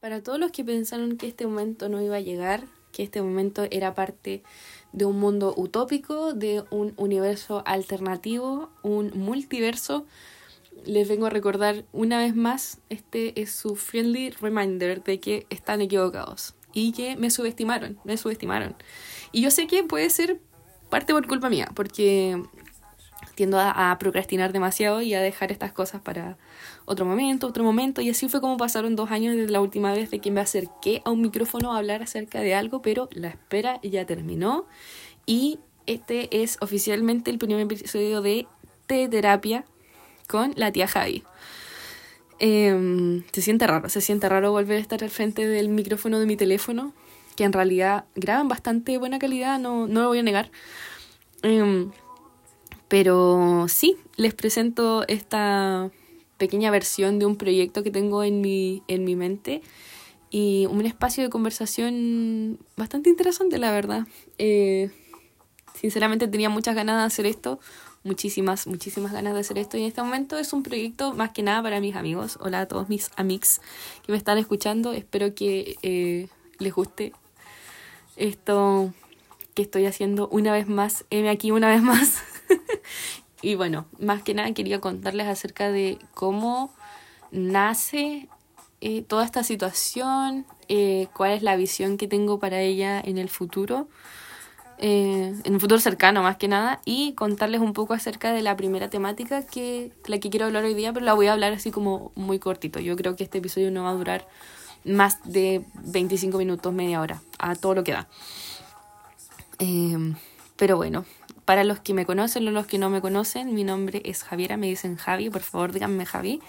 Para todos los que pensaron que este momento no iba a llegar, que este momento era parte de un mundo utópico, de un universo alternativo, un multiverso, les vengo a recordar una vez más, este es su friendly reminder de que están equivocados y que me subestimaron, me subestimaron. Y yo sé que puede ser parte por culpa mía, porque tiendo a, procrastinar demasiado y a dejar estas cosas para otro momento, otro momento. Y así fue como pasaron dos años desde la última vez de que me acerqué a un micrófono a hablar acerca de algo, pero la espera ya terminó. Y este es oficialmente el primer episodio de T-Terapia con la tía Javi. Em, se siente raro, se siente raro volver a estar al frente del micrófono de mi teléfono, que en realidad graban bastante buena calidad, no, no lo voy a negar. Em, pero sí, les presento esta pequeña versión de un proyecto que tengo en mi, en mi mente y un espacio de conversación bastante interesante, la verdad. Eh, sinceramente tenía muchas ganas de hacer esto, muchísimas, muchísimas ganas de hacer esto y en este momento es un proyecto más que nada para mis amigos. Hola a todos mis amigos que me están escuchando, espero que eh, les guste esto que estoy haciendo una vez más, M aquí una vez más. y bueno, más que nada quería contarles acerca de cómo nace eh, toda esta situación, eh, cuál es la visión que tengo para ella en el futuro, eh, en el futuro cercano más que nada, y contarles un poco acerca de la primera temática que la que quiero hablar hoy día, pero la voy a hablar así como muy cortito. Yo creo que este episodio no va a durar más de 25 minutos, media hora, a todo lo que da. pero bueno, para los que me conocen o los que no me conocen, mi nombre es Javiera, me dicen Javi, por favor díganme Javi.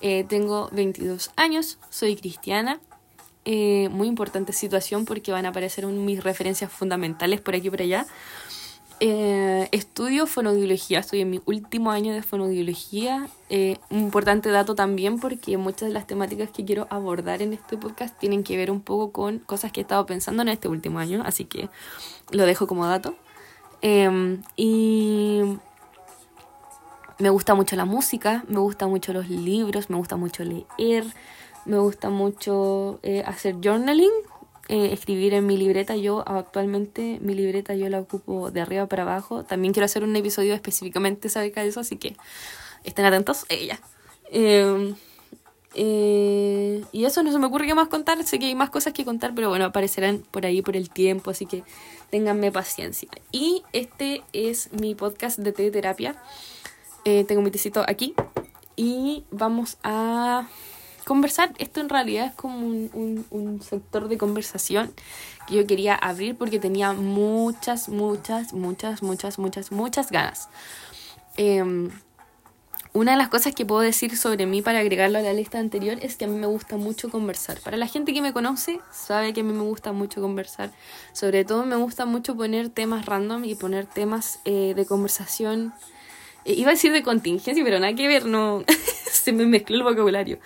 Eh, tengo 22 años, soy cristiana. Eh, muy importante situación porque van a aparecer mis referencias fundamentales por aquí y por allá. Eh, estudio fonodiología, estoy en mi último año de fonodiología. un importante dato también porque muchas de las temáticas que quiero abordar en este podcast tienen que ver un poco con cosas que he estado pensando en este último año, así que lo dejo como dato. Em, y me gusta mucho la música, me gusta mucho los libros, me gusta mucho leer, me gusta mucho eh, hacer journaling, eh, escribir en mi libreta. Yo actualmente mi libreta yo la ocupo de arriba para abajo. También quiero hacer un episodio específicamente acerca de eso, así que estén atentos. Ella. Em, eh, y eso no se me ocurre qué más contar. Sé que hay más cosas que contar, pero bueno, aparecerán por ahí por el tiempo, así que ténganme paciencia. Y este es mi podcast de terapia. Eh, tengo mi tecito aquí y vamos a conversar. Esto en realidad es como un, un, sector de conversación que yo quería abrir porque tenía muchas, muchas, muchas, muchas, muchas, muchas ganas. Eh, una de las cosas que puedo decir sobre mí para agregarlo a la lista anterior es que a mí me gusta mucho conversar. Para la gente que me conoce, sabe que a mí me gusta mucho conversar. Sobre todo me gusta mucho poner temas random y poner temas eh, de conversación. Eh, iba a decir de contingencia, pero nada que ver, no se me mezcló el vocabulario.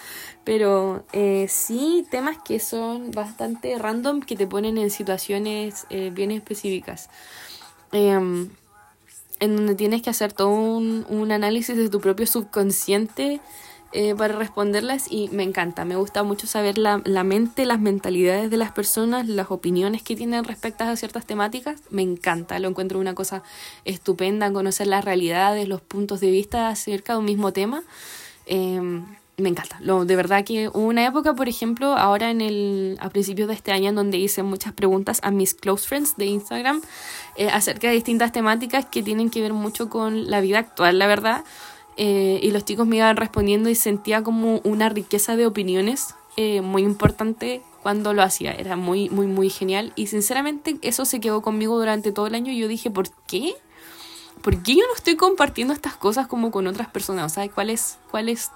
Pero eh, sí temas que son bastante random, que te ponen en situaciones bien específicas. En donde tienes que hacer todo un, análisis de tu propio subconsciente eh, para responderlas y me encanta, me gusta mucho saber la, la, mente, las mentalidades de las personas, las opiniones que tienen respecto a ciertas temáticas, me encanta, lo encuentro una cosa estupenda, conocer las realidades, los puntos de vista acerca de un mismo tema. Em, me encanta. Lo, de verdad que hubo una época, por ejemplo, ahora en el, a principios de este año, en donde hice muchas preguntas a mis close friends de Instagram eh, acerca de distintas temáticas que tienen que ver mucho con la vida actual, la verdad. Eh, y los chicos me iban respondiendo y sentía como una riqueza de opiniones eh, muy importante cuando lo hacía. Era muy, muy, muy genial. Y sinceramente eso se quedó conmigo durante todo el año y yo dije, ¿por qué? ¿Por qué yo no estoy compartiendo estas cosas como con otras personas? O sea, ¿cuál es, cuál es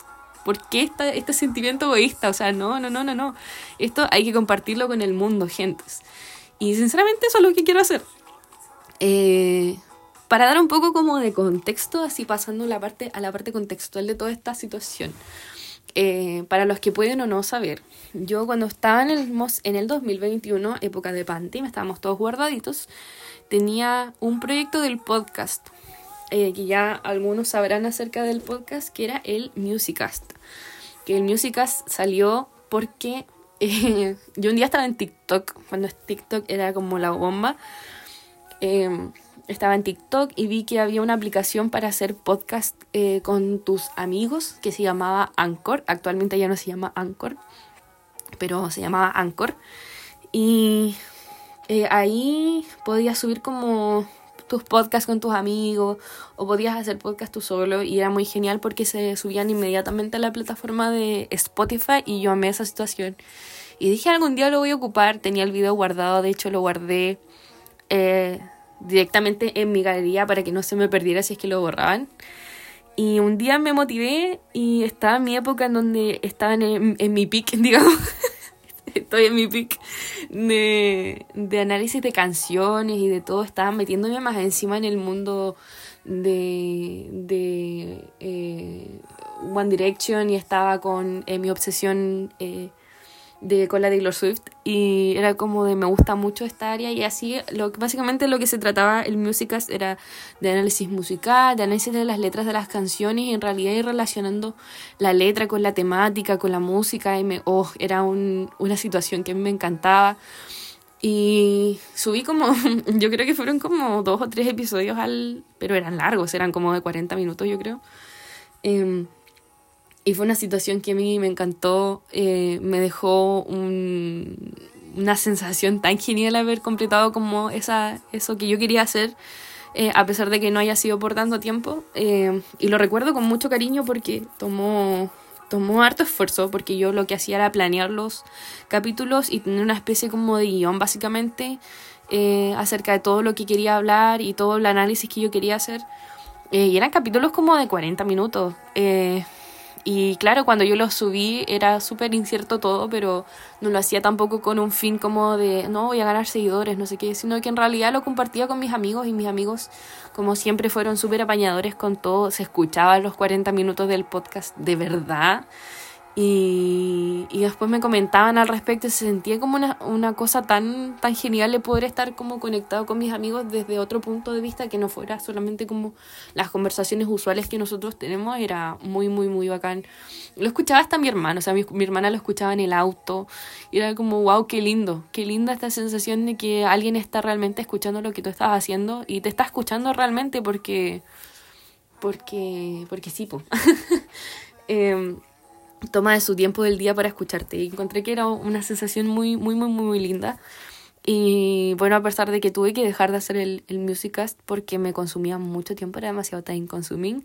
¿Por qué esta, este sentimiento egoísta? O sea, no, no, no, no, no. Esto hay que compartirlo con el mundo, gentes. Y sinceramente eso es lo que quiero hacer. Eh, para dar un poco como de contexto, así pasando la parte, a la parte contextual de toda esta situación. Eh, para los que pueden o no saber, yo cuando estaba en el, en el 2021, época de pandemia, estábamos todos guardaditos, tenía un proyecto del podcast eh, que ya algunos sabrán acerca del podcast, que era el Musicast. Que el Musicast salió porque Eh, yo un día estaba en TikTok, cuando TikTok era como la bomba. Em, estaba en TikTok y vi que había una aplicación para hacer podcast eh, con tus amigos que se llamaba Anchor. Actualmente ya no se llama Anchor, pero se llamaba Anchor. Y ahí podías subir como tus podcasts con tus amigos o podías hacer podcast tú solo y era muy genial porque se subían inmediatamente a la plataforma de Spotify y yo amé esa situación. Y dije algún día lo voy a ocupar, tenía el video guardado, de hecho lo guardé eh, directamente en mi galería para que no se me perdiera si es que lo borraban. Y un día me motivé y estaba en mi época en donde estaba en, en mi pick, digamos estoy en mi pick de, de análisis de canciones y de todo. Estaba metiéndome más encima en el mundo de, de eh, One Direction y estaba con eh, mi obsesión eh, de con la Taylor Swift y era como de me gusta mucho esta área y así lo básicamente lo que se trataba el Musicast era de análisis musical, de análisis de las letras de las canciones y en realidad ir relacionando la letra con la temática, con la música y me oh, era un, una situación que me encantaba y subí como yo creo que fueron como dos o tres episodios al pero eran largos, eran como de 40 minutos yo creo. Eh, y fue una situación que a mí me encantó, eh, me dejó un, una sensación tan genial haber completado como esa, eso que yo quería hacer, eh, a pesar de que no haya sido por tanto tiempo. Eh, y lo recuerdo con mucho cariño porque tomó, tomó harto esfuerzo, porque yo lo que hacía era planear los capítulos y tener una especie como de guion básicamente acerca de todo lo que quería hablar y todo el análisis que yo quería hacer. y eran capítulos como de 40 minutos. Y claro, cuando yo lo subí era súper incierto todo, pero no lo hacía tampoco con un fin como de, no, voy a ganar seguidores, no sé qué, sino que en realidad lo compartía con mis amigos y mis amigos, como siempre, fueron súper apañadores con todo, se escuchaban los 40 minutos del podcast de verdad. Y, y, después me comentaban al respecto, se sentía como una, una cosa tan, tan genial de poder estar como conectado con mis amigos desde otro punto de vista que no fuera solamente como las conversaciones usuales que nosotros tenemos, era muy, muy, muy bacán. Lo escuchaba hasta mi hermano, o sea, mi, mi hermana lo escuchaba en el auto, y era como, wow, qué lindo, qué linda esta sensación de que alguien está realmente escuchando lo que tú estás haciendo y te está escuchando realmente porque, porque, porque sí, pues. toma de su tiempo del día para escucharte. Y encontré que era una sensación muy, muy, muy, muy, linda. Y bueno, a pesar de que tuve que dejar de hacer el, el Musicast porque me consumía mucho tiempo, era demasiado time consuming,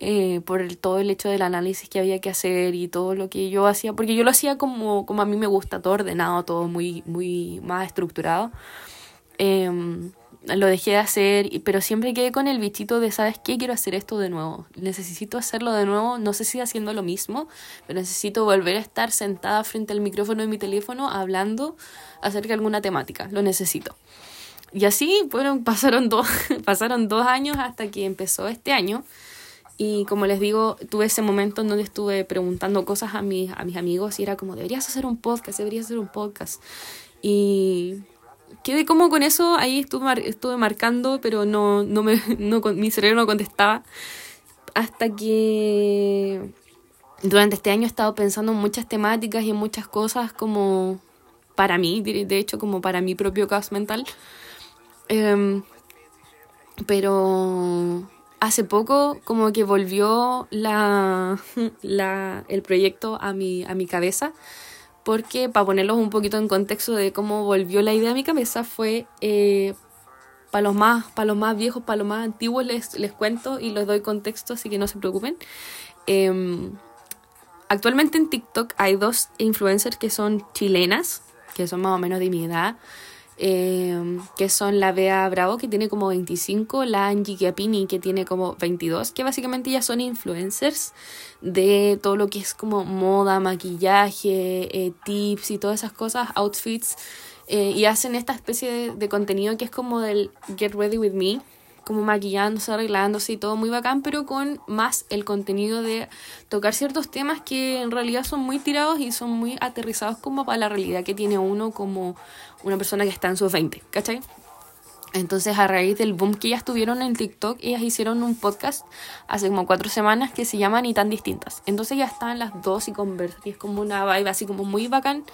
eh, por el, todo el hecho del análisis que había que hacer y todo lo que yo hacía, porque yo lo hacía como, como a mí me gusta, todo ordenado, todo muy, muy más estructurado. Eh, lo dejé de hacer, pero siempre quedé con el bichito de, ¿sabes qué? Quiero hacer esto de nuevo. Necesito hacerlo de nuevo, no sé si haciendo lo mismo, pero necesito volver a estar sentada frente al micrófono de mi teléfono hablando acerca de alguna temática. Lo necesito. Y así, bueno, pasaron dos, pasaron dos años hasta que empezó este año. Y como les digo, tuve ese momento en donde estuve preguntando cosas a mis, a mis amigos y era como, deberías hacer un podcast, deberías hacer un podcast. Y quedé como con eso, ahí estuve, estuve marcando, pero no, no me, no, mi cerebro no contestaba. Hasta que durante este año he estado pensando en muchas temáticas y en muchas cosas como para mí, de hecho como para mi propio caos mental. Em, pero hace poco como que volvió la, la, el proyecto a mi, a mi cabeza porque para ponerlos un poquito en contexto de cómo volvió la idea a mi cabeza fue eh, para los más para los más viejos para los más antiguos les, les cuento y les doy contexto así que no se preocupen. Em, actualmente en TikTok hay dos influencers que son chilenas que son más o menos de mi edad Em, que son la Bea Bravo, que tiene como 25, la Angie Chiapini, que tiene como 22, que básicamente ya son influencers de todo lo que es como moda, maquillaje, eh, tips y todas esas cosas, outfits, eh, y hacen esta especie de, de contenido que es como del Get Ready With Me, como maquillándose, arreglándose y todo muy bacán, pero con más el contenido de tocar ciertos temas que en realidad son muy tirados y son muy aterrizados como para la realidad que tiene uno como una persona que está en sus 20, ¿cachai? Entonces, a raíz del boom que ellas tuvieron en TikTok, ellas hicieron un podcast hace como cuatro semanas que se llama Ni tan distintas. Entonces ya están las dos y conversan. Y es como una vibe así como muy bacán.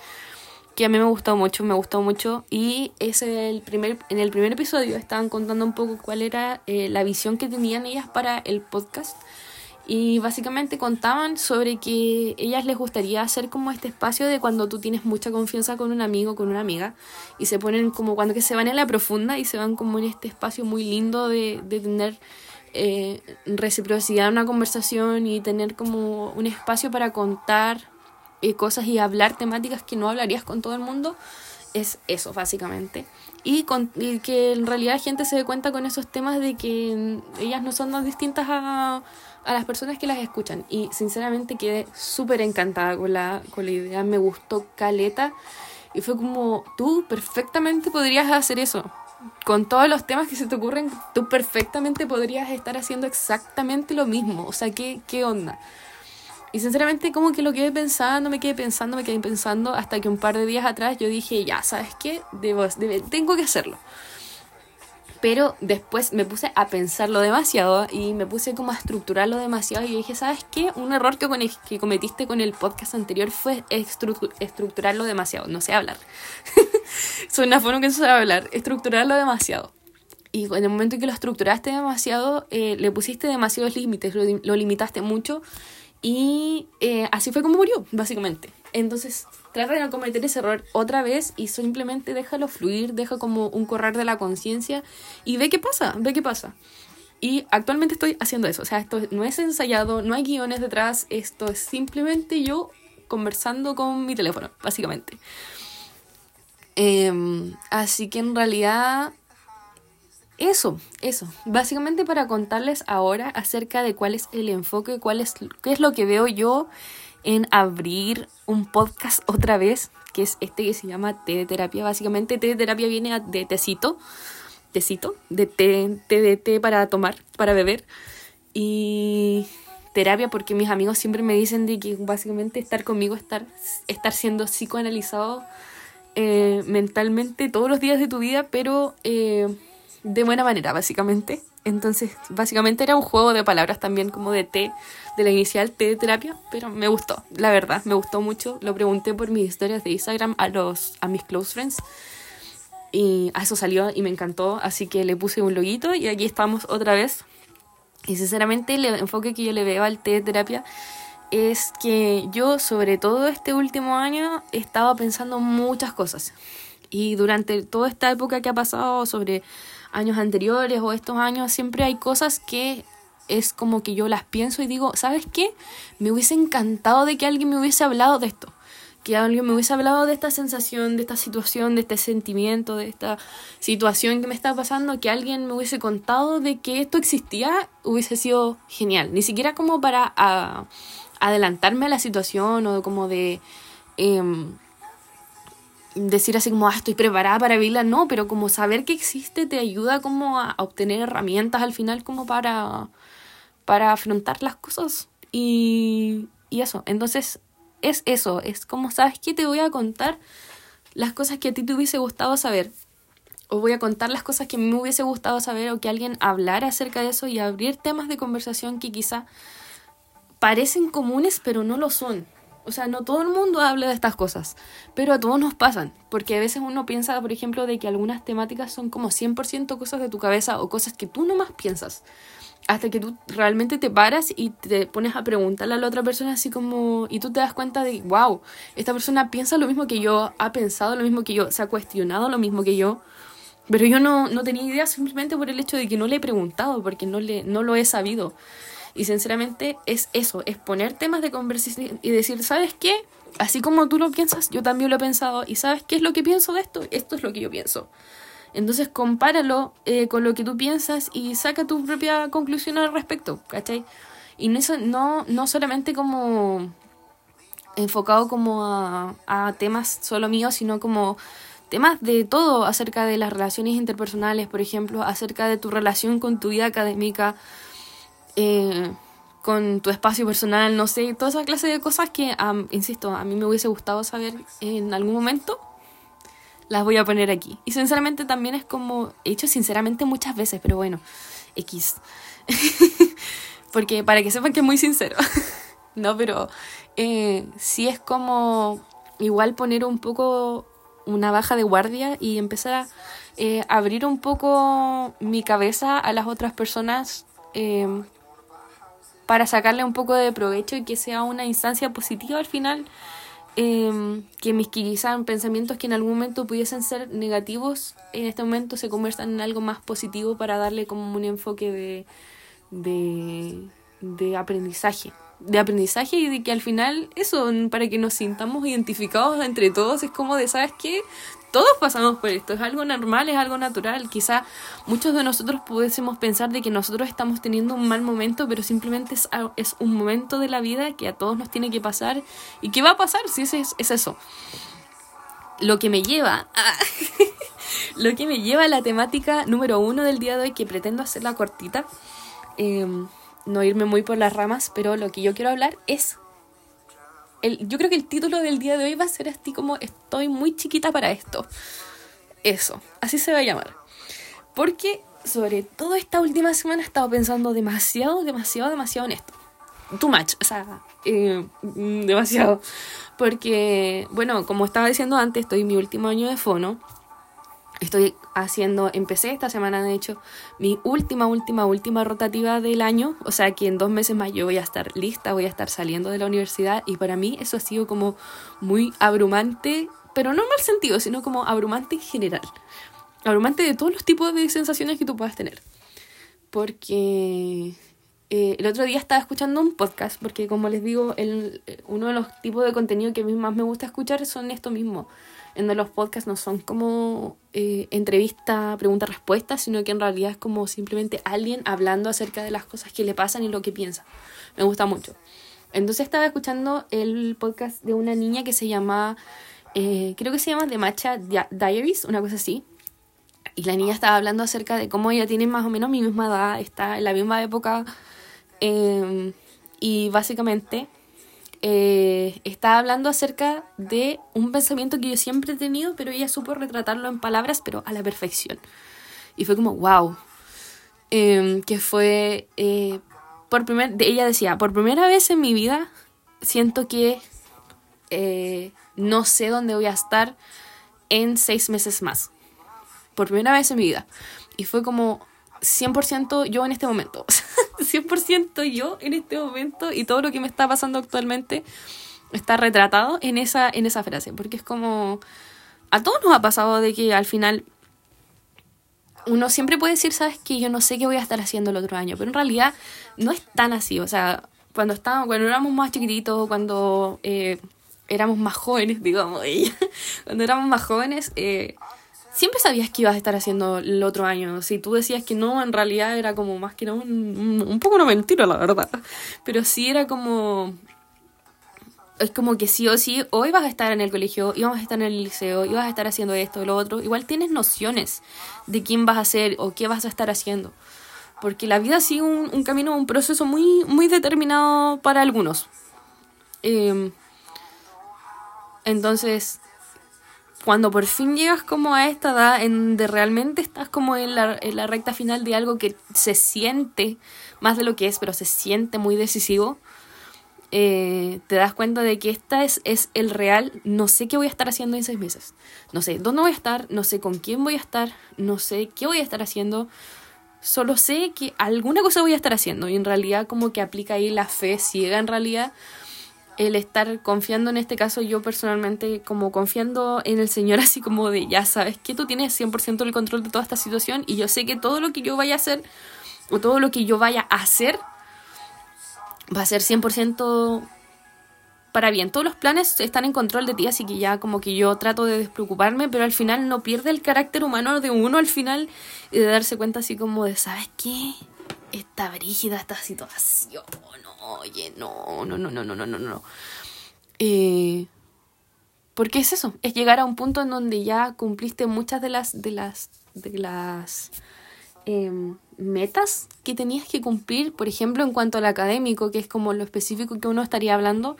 Que a mí me gustó mucho, me gustó mucho. Y es el primer, en el primer episodio estaban contando un poco cuál era eh, la visión que tenían ellas para el podcast y básicamente contaban sobre que ellas les gustaría hacer como este espacio de cuando tú tienes mucha confianza con un amigo, con una amiga, y se ponen como cuando que se van en la profunda y se van como en este espacio muy lindo de, tener eh, reciprocidad en una conversación y tener como un espacio para contar eh, cosas y hablar temáticas que no hablarías con todo el mundo. Es eso, básicamente. Y, con, y que en realidad la gente se dé cuenta con esos temas de que ellas no son tan distintas a a las personas que las escuchan. Y sinceramente quedé súper encantada con la, con la idea, me gustó Caleta. Y fue como, tú perfectamente podrías hacer eso. Con todos los temas que se te ocurren, tú perfectamente podrías estar haciendo exactamente lo mismo. O sea, ¿qué, qué onda? Y sinceramente como que lo quedé pensando, me quedé pensando, me quedé pensando, hasta que un par de días atrás yo dije, ya, ¿sabes qué? Debo, tengo que hacerlo. Pero después me puse a pensarlo demasiado y me puse como a estructurarlo demasiado y dije, ¿sabes qué? Un error que, que cometiste con el podcast anterior fue estructurarlo demasiado. No sé hablar. Suena forma que no sé hablar. Estructurarlo demasiado. Y en el momento en que lo estructuraste demasiado, eh, le pusiste demasiados límites, lo, limitaste mucho y eh, así fue como murió, básicamente. Entonces, trata de no cometer ese error otra vez y simplemente déjalo fluir, deja como un correr de la conciencia y ve qué pasa, ve qué pasa. Y actualmente estoy haciendo eso, o sea, esto no es ensayado, no hay guiones detrás, esto es simplemente yo conversando con mi teléfono, básicamente. Em, así que en realidad, eso, eso, básicamente para contarles ahora acerca de cuál es el enfoque, cuál es, qué es lo que veo yo en abrir un podcast otra vez, que es este que se llama té de terapia. Básicamente té de terapia viene de tecito, tecito, de té, té de para tomar, para beber. Y terapia porque mis amigos siempre me dicen de que básicamente estar conmigo, estar, estar siendo psicoanalizado eh, mentalmente todos los días de tu vida, pero eh, de buena manera, básicamente. Entonces, básicamente era un juego de palabras también como de té, de la inicial té de terapia, pero me gustó, la verdad, me gustó mucho. Lo pregunté por mis historias de Instagram a, los, a mis close friends y a eso salió y me encantó, así que le puse un loguito y aquí estamos otra vez. Y sinceramente el enfoque que yo le veo al té de terapia es que yo sobre todo este último año he estado pensando muchas cosas. Y durante toda esta época que ha pasado sobre años anteriores o estos años, siempre hay cosas que es como que yo las pienso y digo, ¿sabes qué? Me hubiese encantado de que alguien me hubiese hablado de esto. Que alguien me hubiese hablado de esta sensación, de esta situación, de este sentimiento, de esta situación que me está pasando, que alguien me hubiese contado de que esto existía, hubiese sido genial. Ni siquiera como para adelantarme a la situación o como de... Em, decir así como, ah, estoy preparada para vivirla, no, pero como saber que existe te ayuda como a obtener herramientas al final como para, para afrontar las cosas y, y eso. Entonces, es eso, es como, ¿sabes qué? Te voy a contar las cosas que a ti te hubiese gustado saber. O voy a contar las cosas que me hubiese gustado saber o que alguien hablara acerca de eso y abrir temas de conversación que quizá parecen comunes pero no lo son. O sea, no todo el mundo habla de estas cosas, pero a todos nos pasan, porque a veces uno piensa, por ejemplo, de que algunas temáticas son como 100% cosas de tu cabeza o cosas que tú nomás piensas, hasta que tú realmente te paras y te pones a preguntarle a la otra persona así como, y tú te das cuenta de, wow, esta persona piensa lo mismo que yo, ha pensado lo mismo que yo, se ha cuestionado lo mismo que yo, pero yo no, no tenía idea simplemente por el hecho de que no le he preguntado, porque no, le, no lo he sabido. Y sinceramente es eso, es poner temas de conversación y decir, ¿sabes qué? Así como tú lo piensas, yo también lo he pensado. ¿Y sabes qué es lo que pienso de esto? Esto es lo que yo pienso. Entonces compáralo eh, con lo que tú piensas y saca tu propia conclusión al respecto, ¿cachai? Y no, no, no solamente como enfocado como a, a temas solo míos, sino como temas de todo acerca de las relaciones interpersonales, por ejemplo, acerca de tu relación con tu vida académica, eh, con tu espacio personal, no sé, toda esa clase de cosas que, insisto, a mí me hubiese gustado saber en algún momento, las voy a poner aquí. Y sinceramente también es como, he hecho sinceramente muchas veces, pero bueno, X. Porque para que sepan que es muy sincero. no, pero eh, sí es como igual poner un poco una baja de guardia y empezar a eh, abrir un poco mi cabeza a las otras personas para sacarle un poco de provecho y que sea una instancia positiva al final. que mis quizás pensamientos que en algún momento pudiesen ser negativos, en este momento se conviertan en algo más positivo para darle como un enfoque de, de, de aprendizaje de aprendizaje y de que al final eso, para que nos sintamos identificados entre todos, es como de, ¿sabes qué? Todos pasamos por esto, es algo normal, es algo natural. Quizá muchos de nosotros pudiésemos pensar de que nosotros estamos teniendo un mal momento, pero simplemente es, es un momento de la vida que a todos nos tiene que pasar. ¿Y qué va a pasar si es, es eso? Lo que me lleva a... lo que me lleva a la temática número uno del día de hoy, que pretendo hacerla cortita. Eh, no irme muy por las ramas, pero lo que yo quiero hablar es... El, yo creo que el título del día de hoy va a ser así como estoy muy chiquita para esto. Eso, así se va a llamar. Porque sobre todo esta última semana he estado pensando demasiado, demasiado, demasiado en esto. Too much, o sea, eh, demasiado. Porque, bueno, como estaba diciendo antes, estoy en mi último año de fono Estoy haciendo, empecé esta semana de hecho, mi última, última, última rotativa del año. O sea que en dos meses más yo voy a estar lista, voy a estar saliendo de la universidad. Y para mí eso ha sido como muy abrumante, pero no en mal sentido, sino como abrumante en general. Abrumante de todos los tipos de sensaciones que tú puedas tener. Porque eh, el otro día estaba escuchando un podcast, porque como les digo, uno de los tipos de contenido que a mí más me gusta escuchar son esto mismo en donde los podcasts no son como eh, entrevista, pregunta-respuesta, sino que en realidad es como simplemente alguien hablando acerca de las cosas que le pasan y lo que piensa. Me gusta mucho. Entonces estaba escuchando el podcast de una niña que se llama, eh, creo que se llama The Matcha Diaries, una cosa así. Y la niña estaba hablando acerca de cómo ella tiene más o menos mi misma edad, está en la misma época. Eh, y básicamente eh, estaba hablando acerca de un pensamiento que yo siempre he tenido, pero ella supo retratarlo en palabras, pero a la perfección. Y fue como, wow. Em, que fue, eh, por ella decía, por primera vez en mi vida siento que eh, no sé dónde voy a estar en seis meses más. Por primera vez en mi vida. Y fue como, 100% yo en este momento. 100% yo en este momento y todo lo que me está pasando actualmente está retratado en esa, en esa frase. Porque es como... A todos nos ha pasado de que al final uno siempre puede decir, sabes que yo no sé qué voy a estar haciendo el otro año, pero en realidad no es tan así. O sea, cuando estábamos, cuando éramos más chiquititos, cuando eh, éramos más jóvenes, digamos, cuando éramos más jóvenes, eh, siempre sabías que ibas a estar haciendo el otro año. Si tú decías que no, en realidad era como más que no, un, un poco una mentira, la verdad. Pero sí era como... Es como que sí o sí, hoy vas a estar en el colegio, íbamos a estar en el liceo, ibas a estar haciendo esto, lo otro. Igual tienes nociones de quién vas a ser o qué vas a estar haciendo. Porque la vida sigue un, un camino, un proceso muy, muy determinado para algunos. Eh, entonces, cuando por fin llegas como a esta edad en donde realmente estás como en la, en la recta final de algo que se siente más de lo que es, pero se siente muy decisivo, eh, te das cuenta de que esta es, es el real, no sé qué voy a estar haciendo en seis meses, no sé dónde voy a estar, no sé con quién voy a estar, no sé qué voy a estar haciendo, solo sé que alguna cosa voy a estar haciendo y en realidad como que aplica ahí la fe ciega en realidad el estar confiando en este caso yo personalmente como confiando en el Señor así como de ya sabes que tú tienes 100% el control de toda esta situación y yo sé que todo lo que yo vaya a hacer o todo lo que yo vaya a hacer va a ser 100% para bien. Todos los planes están en control de ti, así que ya como que yo trato de despreocuparme, pero al final no pierde el carácter humano de uno al final y de darse cuenta así como de, ¿sabes qué? Está brígida esta situación oye, no, no, no, no, no, no, no, no. Eh, porque es eso, es llegar a un punto en donde ya cumpliste muchas de las, de las, de las em, metas que tenías que cumplir, por ejemplo, en cuanto al académico, que es como lo específico que uno estaría hablando.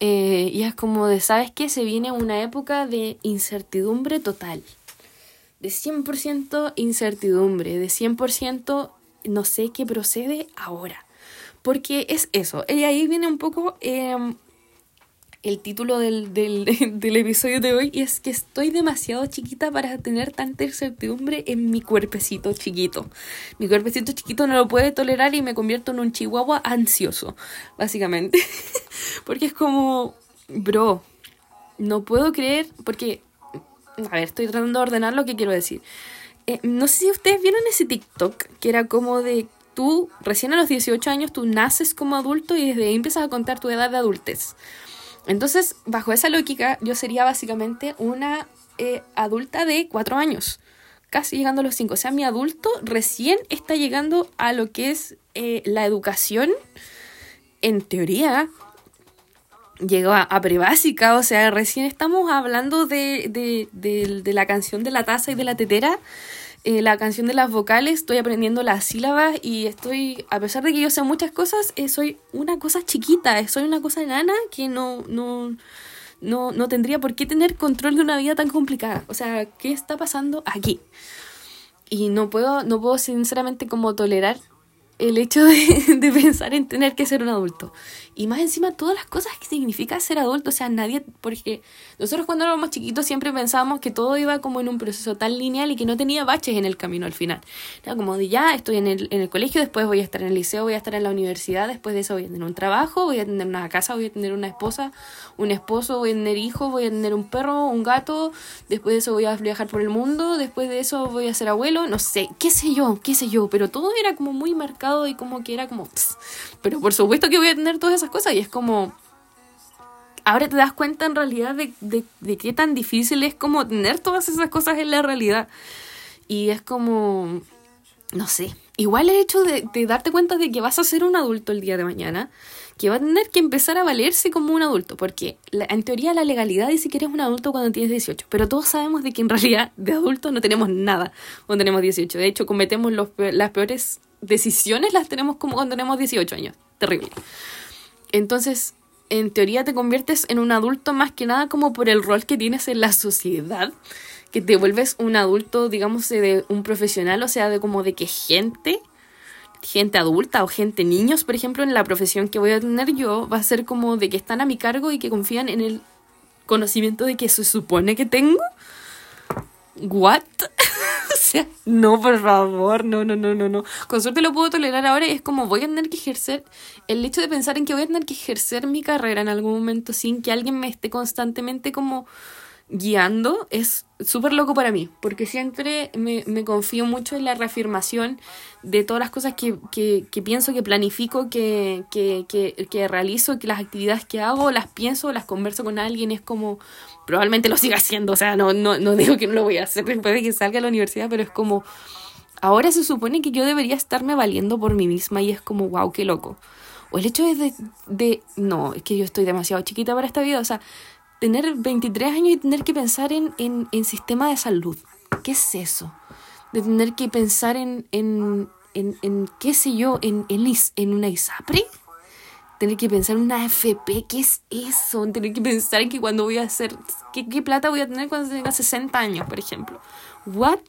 Eh, y es como de, ¿sabes qué? Se viene una época de incertidumbre total. De 100% incertidumbre, de 100% no sé qué procede ahora. Porque es eso. Y ahí viene un poco em, el título del, del, episodio de hoy y es que estoy demasiado chiquita para tener tanta incertidumbre en mi cuerpecito chiquito. Mi cuerpecito chiquito no lo puede tolerar y me convierto en un chihuahua ansioso, básicamente. porque es como, bro, no puedo creer, porque, a ver, estoy tratando de ordenar lo que quiero decir. Eh, no sé si ustedes vieron ese TikTok que era como de tú, recién a los 18 años, tú naces como adulto y desde ahí empiezas a contar tu edad de adultez. Entonces, bajo esa lógica, yo sería básicamente una eh, adulta de cuatro años, casi llegando a los cinco. O sea, mi adulto recién está llegando a lo que es eh, la educación, en teoría, llegó a, a, prebásica, o sea, recién estamos hablando de, de, de, de la canción de la taza y de la tetera eh, la canción de las vocales, estoy aprendiendo las sílabas y estoy, a pesar de que yo sé muchas cosas, eh, soy una cosa chiquita, eh, soy una cosa enana que no, no, no, no tendría por qué tener control de una vida tan complicada. O sea, ¿qué está pasando aquí? Y no puedo, no puedo sinceramente como tolerar el hecho de, de, pensar en tener que ser un adulto. Y más encima todas las cosas que significa ser adulto. O sea, nadie, porque nosotros cuando éramos chiquitos siempre pensábamos que todo iba como en un proceso tan lineal y que no tenía baches en el camino al final. Era como de ya, estoy en el, en el colegio, después voy a estar en el liceo, voy a estar en la universidad, después de eso voy a tener un trabajo, voy a tener una casa, voy a tener una esposa, un esposo, voy a tener hijos, voy a tener un perro, un gato, después de eso voy a viajar por el mundo, después de eso voy a ser abuelo, no sé, qué sé yo, qué sé yo, pero todo era como muy marcado y como que era como... pero por supuesto que voy a tener todas esas cosas y es como... Ahora te das cuenta en realidad de, de, de qué tan difícil es como tener todas esas cosas en la realidad. Y es como... No sé. Igual el hecho de, de darte cuenta de que vas a ser un adulto el día de mañana que va a tener que empezar a valerse como un adulto, porque en teoría la legalidad dice que eres un adulto cuando tienes 18, pero todos sabemos de que en realidad de adultos no tenemos nada cuando tenemos 18. De hecho, cometemos los, las peores decisiones, las tenemos como cuando tenemos 18 años. Terrible. Entonces, en teoría te conviertes en un adulto más que nada como por el rol que tienes en la sociedad, que te vuelves un adulto, digamos, de un profesional, o sea, de como de que gente gente adulta o gente niños, por ejemplo, en la profesión que voy a tener yo, va a ser como de que están a mi cargo y que confían en el conocimiento de que se supone que tengo. ¿What? no, por favor, no, no, no, no, no. Con suerte lo puedo tolerar ahora y es como voy a tener que ejercer, el hecho de pensar en que voy a tener que ejercer mi carrera en algún momento sin que alguien me esté constantemente como guiando es súper loco para mí, porque siempre me, me, confío mucho en la reafirmación de todas las cosas que, que, que pienso, que planifico, que, que, realizo, que las actividades que hago, las pienso, las converso con alguien, es como, probablemente lo siga haciendo, o sea, no, no, no digo que no lo voy a hacer después de que salga a la universidad, pero es como, ahora se supone que yo debería estarme valiendo por mí misma y es como, wow, qué loco. O el hecho de, de, no, es que yo estoy demasiado chiquita para esta vida, o sea, tener 23 años y tener que pensar en, en, en sistema de salud. ¿Qué es eso? De tener que pensar en, en, en, en qué sé yo, en, en, en una ISAPRE. Tener que pensar en una FP, ¿qué es eso? Tener que pensar en que cuando voy a hacer, ¿qué, plata voy a tener cuando tenga 60 años, por ejemplo? ¿What?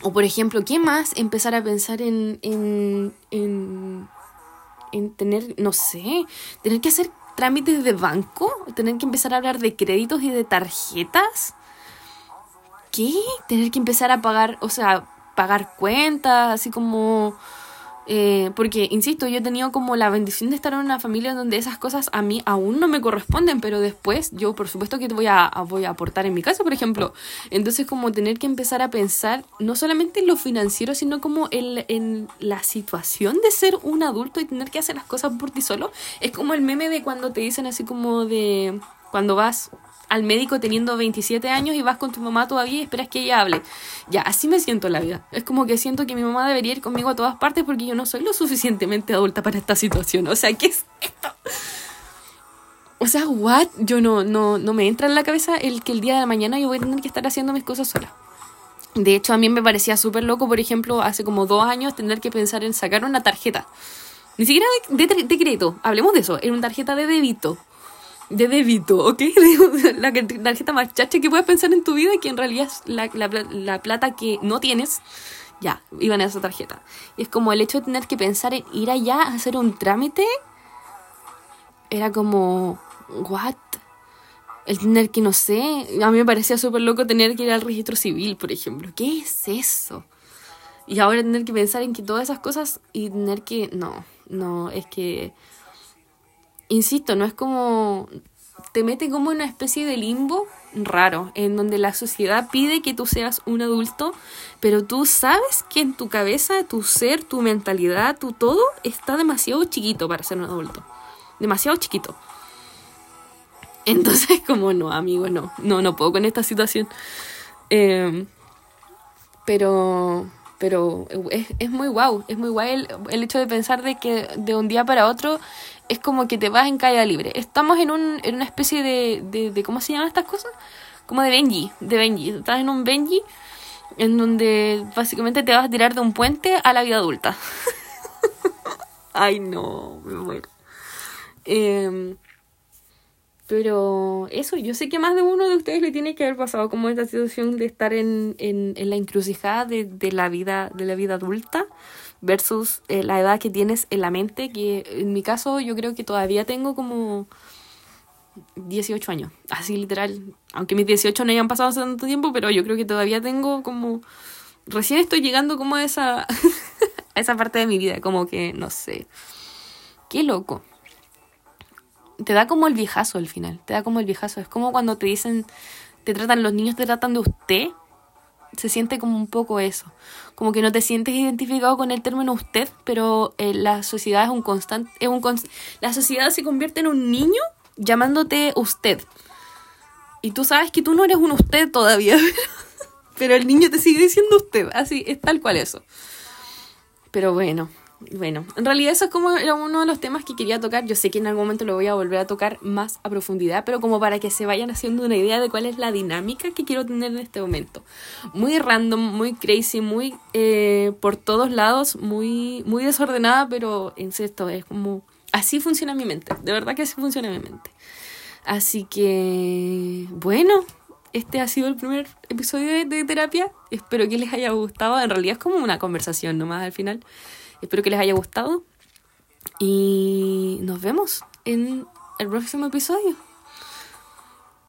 O por ejemplo, ¿qué más? Empezar a pensar en, en, en, en tener, no sé, tener que hacer trámites de banco, tener que empezar a hablar de créditos y de tarjetas. ¿Qué? Tener que empezar a pagar, o sea, pagar cuentas, así como eh, porque, insisto, yo he tenido como la bendición de estar en una familia donde esas cosas a mí aún no me corresponden, pero después yo por supuesto que te voy a, voy a aportar en mi casa, por ejemplo. Entonces como tener que empezar a pensar no solamente en lo financiero, sino como en, en la situación de ser un adulto y tener que hacer las cosas por ti solo. Es como el meme de cuando te dicen así como de cuando vas al médico teniendo 27 años y vas con tu mamá todavía y esperas que ella hable. Ya, así me siento en la vida. Es como que siento que mi mamá debería ir conmigo a todas partes porque yo no soy lo suficientemente adulta para esta situación. O sea, ¿qué es esto? O sea, what? Yo no, no, no me entra en la cabeza el que el día de mañana yo voy a tener que estar haciendo mis cosas sola. De hecho, a mí me parecía súper loco, por ejemplo, hace como dos años tener que pensar en sacar una tarjeta. Ni siquiera de, de, hablemos de eso, en una tarjeta de débito de débito, ¿ok? la tarjeta más chacha que puedes pensar en tu vida, que en realidad es la, la, plata que no tienes, ya, iban a esa tarjeta. Y es como el hecho de tener que pensar en ir allá a hacer un trámite, era como, ¿what? El tener que, no sé, a mí me parecía súper loco tener que ir al registro civil, por ejemplo. ¿Qué es eso? Y ahora tener que pensar en que todas esas cosas y tener que, no, no, es que insisto, no es como te mete como en una especie de limbo raro, en donde la sociedad pide que tú seas un adulto, pero tú sabes que en tu cabeza, tu ser, tu mentalidad, tu todo está demasiado chiquito para ser un adulto. Demasiado chiquito. Entonces, como no, amigo, no, no, no puedo con esta situación. Em, pero, pero es, es, muy guau, es muy guay el, el, hecho de pensar de que de un día para otro es como que te vas en caída libre. Estamos en, un, en una especie de, de, de, ¿Cómo se llaman estas cosas? Como de Benji. De Benji. Estás en un Benji en donde básicamente te vas a tirar de un puente a la vida adulta. Ay, no, me muero. Em, pero eso, yo sé que más de uno de ustedes le tiene que haber pasado como esta situación de estar en, en, en la encrucijada de, de, la vida, de la vida adulta versus eh, la edad que tienes en la mente, que en mi caso yo creo que todavía tengo como 18 años, así literal, aunque mis 18 no hayan pasado hace tanto tiempo, pero yo creo que todavía tengo como, recién estoy llegando como a esa, a esa parte de mi vida, como que, no sé, qué loco. Te da como el viejazo al final, te da como el viejazo, es como cuando te dicen, te tratan, los niños te tratan de usted, se siente como un poco eso, como que no te sientes identificado con el término usted, pero eh, la sociedad es un constante, es un la sociedad se convierte en un niño llamándote usted. Y tú sabes que tú no eres un usted todavía, pero el niño te sigue diciendo usted, así es tal cual eso. Pero bueno, bueno, en realidad eso es como uno de los temas que quería tocar. Yo sé que en algún momento lo voy a volver a tocar más a profundidad, pero como para que se vayan haciendo una idea de cuál es la dinámica que quiero tener en este momento. Muy random, muy crazy, muy eh, por todos lados, muy, muy desordenada, pero en cierto, es como... Así funciona mi mente, de verdad que así funciona mi mente. Así que, bueno, este ha sido el primer episodio de, de terapia. Espero que les haya gustado. En realidad es como una conversación nomás al final. Espero que les haya gustado y nos vemos en el próximo episodio.